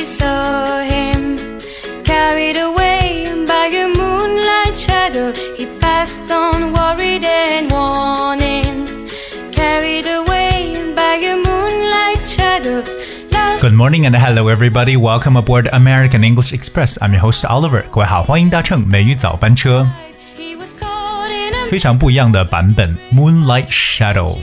she saw him carried away by a moonlight shadow. He passed on, worried and warning, carried away by a moonlight shadow. Lost Good morning and hello everybody. Welcome aboard American English Express. I'm your host Oliver. 各位好，欢迎搭乘美语早班车。 he was caught in a 非常不一样的版本，Moonlight Shadow。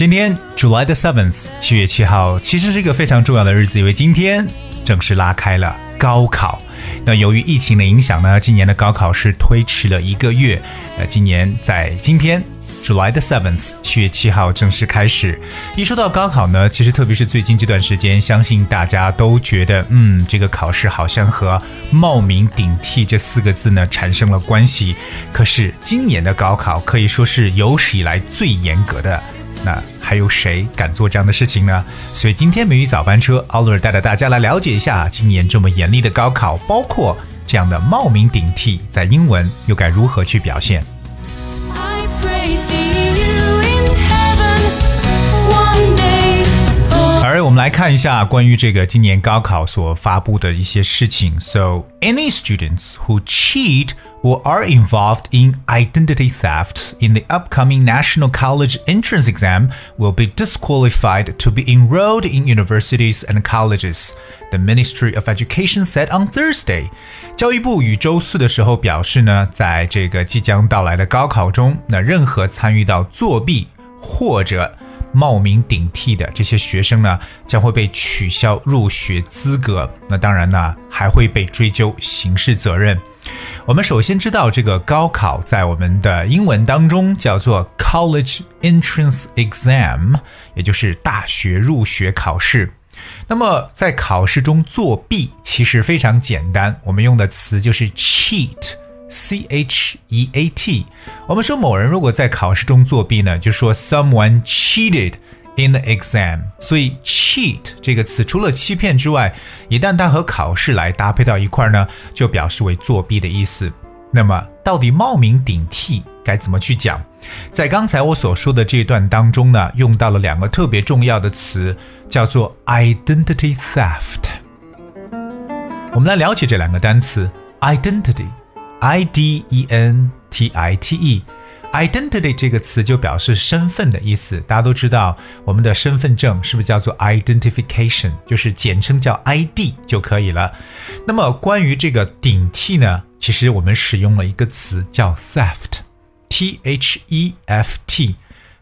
今天 July the seventh，七月七号，其实是一个非常重要的日子，因为今天正式拉开了高考。那由于疫情的影响呢，今年的高考是推迟了一个月。那今年在今天 July the seventh，七月七号正式开始。一说到高考呢，其实特别是最近这段时间，相信大家都觉得，嗯，这个考试好像和冒名顶替这四个字呢产生了关系。可是今年的高考可以说是有史以来最严格的。那还有谁敢做这样的事情呢？所以今天美语早班车，Oliver 带着大家来了解一下今年这么严厉的高考，包括这样的冒名顶替，在英文又该如何去表现而我们来看一下关于这个今年高考所发布的一些事情。So any students who cheat or are involved in identity theft in the upcoming National College Entrance Exam will be disqualified to be enrolled in universities and colleges. The Ministry of Education said on Thursday. 教育部于周四的时候表示呢，在这个即将到来的高考中，那任何参与到作弊或者 冒名顶替的这些学生呢，将会被取消入学资格。那当然呢，还会被追究刑事责任。我们首先知道，这个高考在我们的英文当中叫做 College Entrance Exam，也就是大学入学考试。那么在考试中作弊其实非常简单，我们用的词就是 cheat。C H E A T，我们说某人如果在考试中作弊呢，就说 someone cheated in the exam。所以 cheat 这个词除了欺骗之外，一旦它和考试来搭配到一块儿呢，就表示为作弊的意思。那么到底冒名顶替该怎么去讲？在刚才我所说的这一段当中呢，用到了两个特别重要的词，叫做 identity theft。我们来了解这两个单词 identity。I D E N T I T E。Identity 这个词就表示身份的意思，大家都知道，我们的身份证是不是叫做 identification，就是简称叫 ID 就可以了。那么关于这个顶替呢，其实我们使用了一个词叫 theft，T H E F T。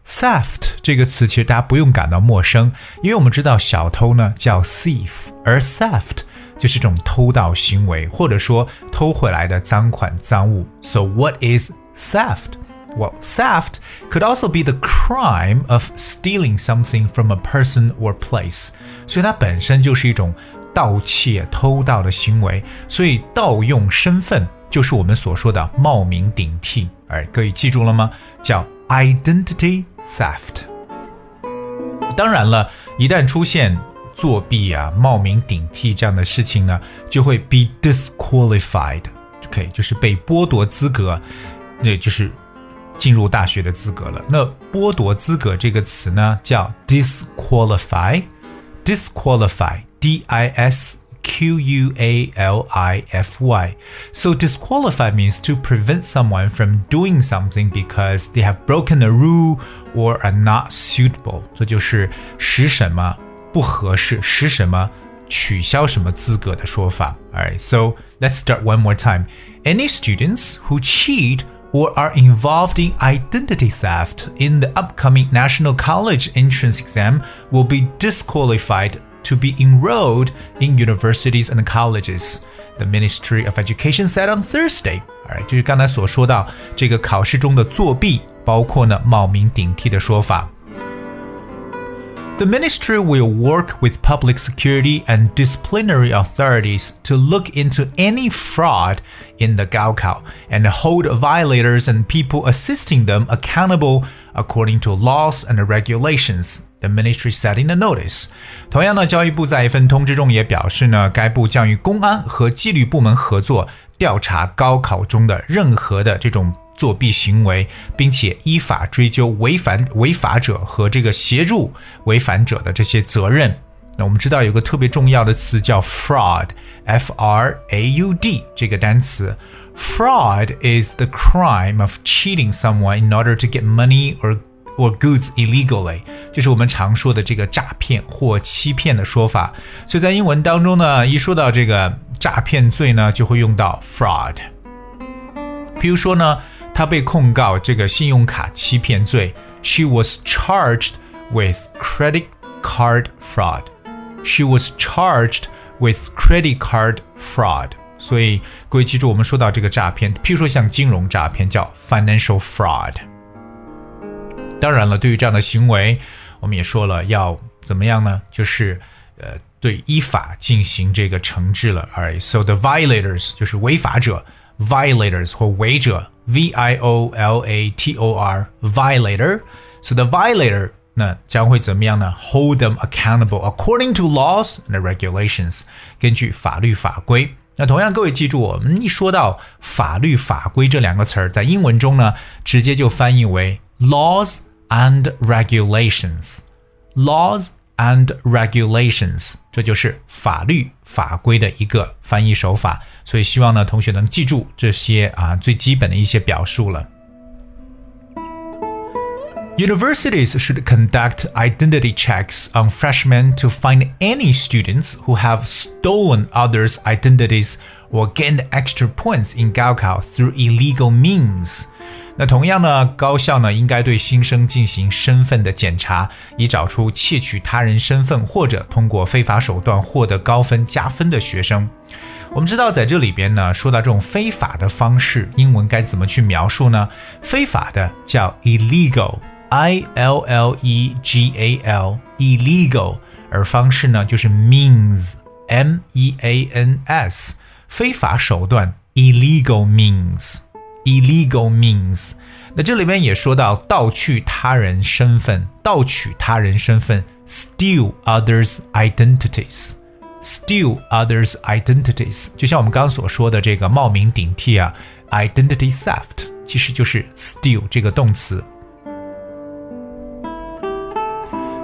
theft 这个词其实大家不用感到陌生，因为我们知道小偷呢叫 thief，而 theft 就是一种偷盗行为，或者说偷回来的赃款赃物。So what is theft? Well, theft could also be the crime of stealing something from a person or place. 所以它本身就是一种盗窃、偷盗的行为。所以盗用身份就是我们所说的冒名顶替。哎，各位记住了吗？叫 identity theft。当然了，一旦出现 作弊啊、冒名顶替这样的事情呢，就会 be disqualified，就可以就是被剥夺资格，那就是进入大学的资格了。那剥夺资格这个词呢，叫 disqualify，disqualify，d i s Q U A L I F Y. So disqualify means to prevent someone from doing something because they have broken a rule or are not suitable. 这就是使什么 不合适，使什么取消什么资格的说法。Alright, so let's start one more time. Any students who cheat or are involved in identity theft in the upcoming National College Entrance Exam will be disqualified to be enrolled in universities and colleges. The Ministry of Education said on Thursday. Alright，就是刚才所说到这个考试中的作弊，包括呢冒名顶替的说法。 The ministry will work with public security and disciplinary authorities to look into any fraud in the Gaokao and hold violators and people assisting them accountable according to laws and regulations. The ministry said in a notice. 同样呢，教育部在一份通知中也表示呢，该部将与公安和纪律部门合作，调查高考中的任何的这种 作弊行为，并且依法追究违反违法者和这个协助违反者的这些责任。那我们知道有个特别重要的词叫 fraud，f r a u d 这个单词。Fraud is the crime of cheating someone in order to get money or or goods illegally，就是我们常说的这个诈骗或欺骗的说法。所以在英文当中呢，一说到这个诈骗罪呢，就会用到 fraud。比如说呢，他被控告这个信用卡欺骗罪，She was charged with credit card fraud. She was charged with credit card fraud. 所以各位记住，我们说到这个诈骗，譬如说像金融诈骗叫 financial fraud。当然了，对于这样的行为，我们也说了要怎么样呢？就是呃，对依法进行这个惩治了。Alright，so the violators 就是违法者 ，violators 或违者，v i o l a t o r violator。So the violator 那将会怎么样呢？Hold them accountable according to laws and regulations，根据法律法规。那同样，各位记住，我们一说到法律法规这两个词儿，在英文中呢，直接就翻译为 laws and regulations。laws and regulations，这就是法律法规的一个翻译手法。所以希望呢，同学能记住这些啊最基本的一些表述了。Universities should conduct identity checks on freshmen to find any students who have stolen others' identities 我 gained extra points in Gaokao through illegal means. 那同样呢，高校呢应该对新生进行身份的检查，以找出窃取他人身份或者通过非法手段获得高分加分的学生。我们知道，在这里边呢，说到这种非法的方式，英文该怎么去描述呢？非法的叫 illegal。I L L E G A L illegal，而方式呢就是 means M E A N S 非法手段 illegal means illegal means。那这里边也说到盗取他人身份，盗取他人身份 steal others identities。steal others identities，就像我们刚刚所说的这个冒名顶替啊，identity theft 其实就是 steal 这个动词。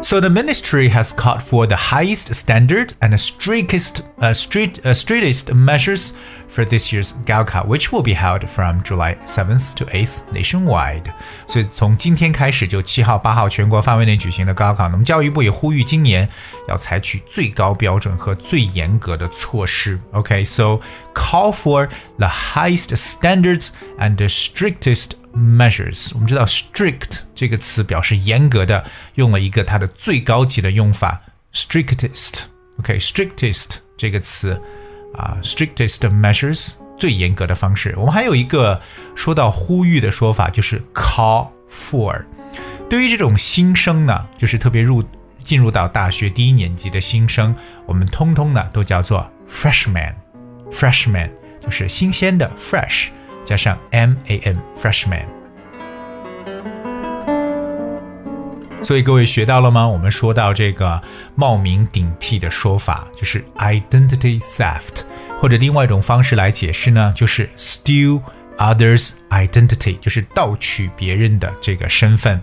So the ministry has called for the highest standard and strictest, uh, strict, uh, strictest measures for this year's Gaokao, which will be held from July 7th to 8th nationwide. 所以从今天开始就七号、八号全国范围内举行的高考，那么教育部也呼吁今年要采取最高标准和最严格的措施。Okay, so call for the highest standards and the strictest measures。我们知道 strict 这个词表示严格的，用了一个它的最高级的用法 strictest。OK，strictest 这个词啊，strictest measures 最严格的方式。我们还有一个说到呼吁的说法，就是 call for。对于这种新生呢，就是特别入进入到大学第一年级的新生，我们通通呢都叫做 freshman。freshman 就是新鲜的 fresh。加上 M A N freshman。所以各位学到了吗？我们说到这个冒名顶替的说法，就是 identity theft，或者另外一种方式来解释呢，就是 steal others' identity，就是盗取别人的这个身份。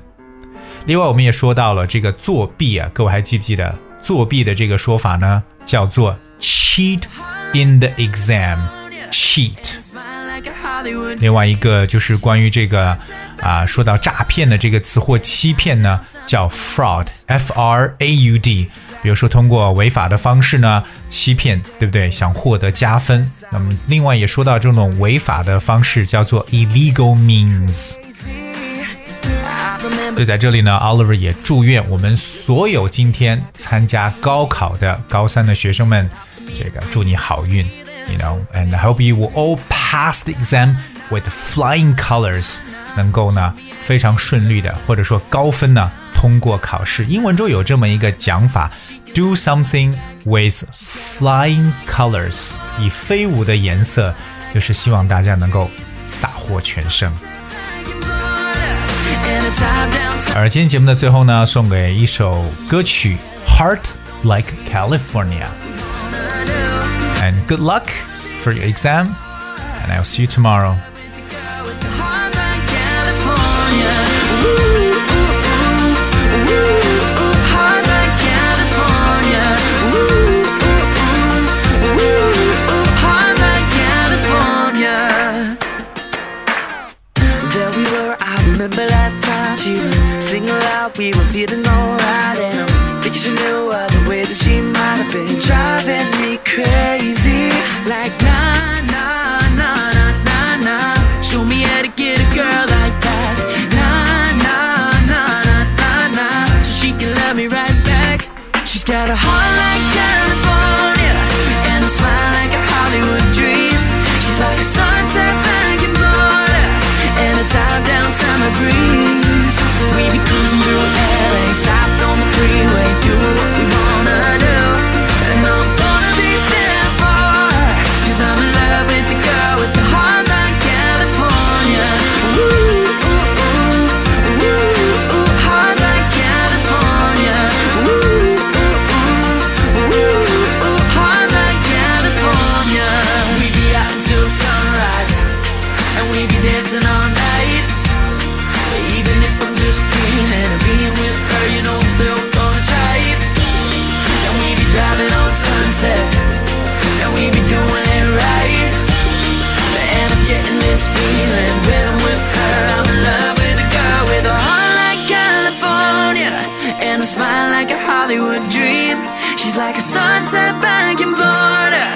另外，我们也说到了这个作弊啊，各位还记不记得作弊的这个说法呢？叫做 cheat in the exam，cheat。另外一个就是关于这个啊，说到诈骗的这个词或欺骗呢，叫 fraud，f r a u d。比如说通过违法的方式呢欺骗，对不对？想获得加分。那么另外也说到这种违法的方式叫做 illegal means。所以在这里呢，Oliver 也祝愿我们所有今天参加高考的高三的学生们，这个祝你好运。you know, and I hope you will all pass the exam with flying colors，能够呢非常顺利的或者说高分呢通过考试。英文中有这么一个讲法，do something with flying colors，以飞舞的颜色，就是希望大家能够大获全胜。而今天节目的最后呢，送给一首歌曲《Heart Like California》。and good luck for your exam, and I'll see you tomorrow. We were feeling alright. And I'm thinking she knew uh, the way that she might have been driving me crazy. Like, nah, nah, nah, nah, nah, nah. Show me how to get a girl like that. Nah, nah, nah, nah, nah, nah. So she can love me right back. She's got a heart like California and a smile like a Hollywood dream. She's like a sunset back in Florida and a top down summer breeze. We be cruising through LA, stopped on the freeway, do what we sunset, and we be doing it right. And I'm getting this feeling when I'm with her. I'm in love with a girl with a heart like California and a smile like a Hollywood dream. She's like a sunset back in Florida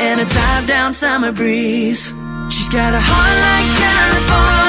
and a top down summer breeze. She's got a heart like California.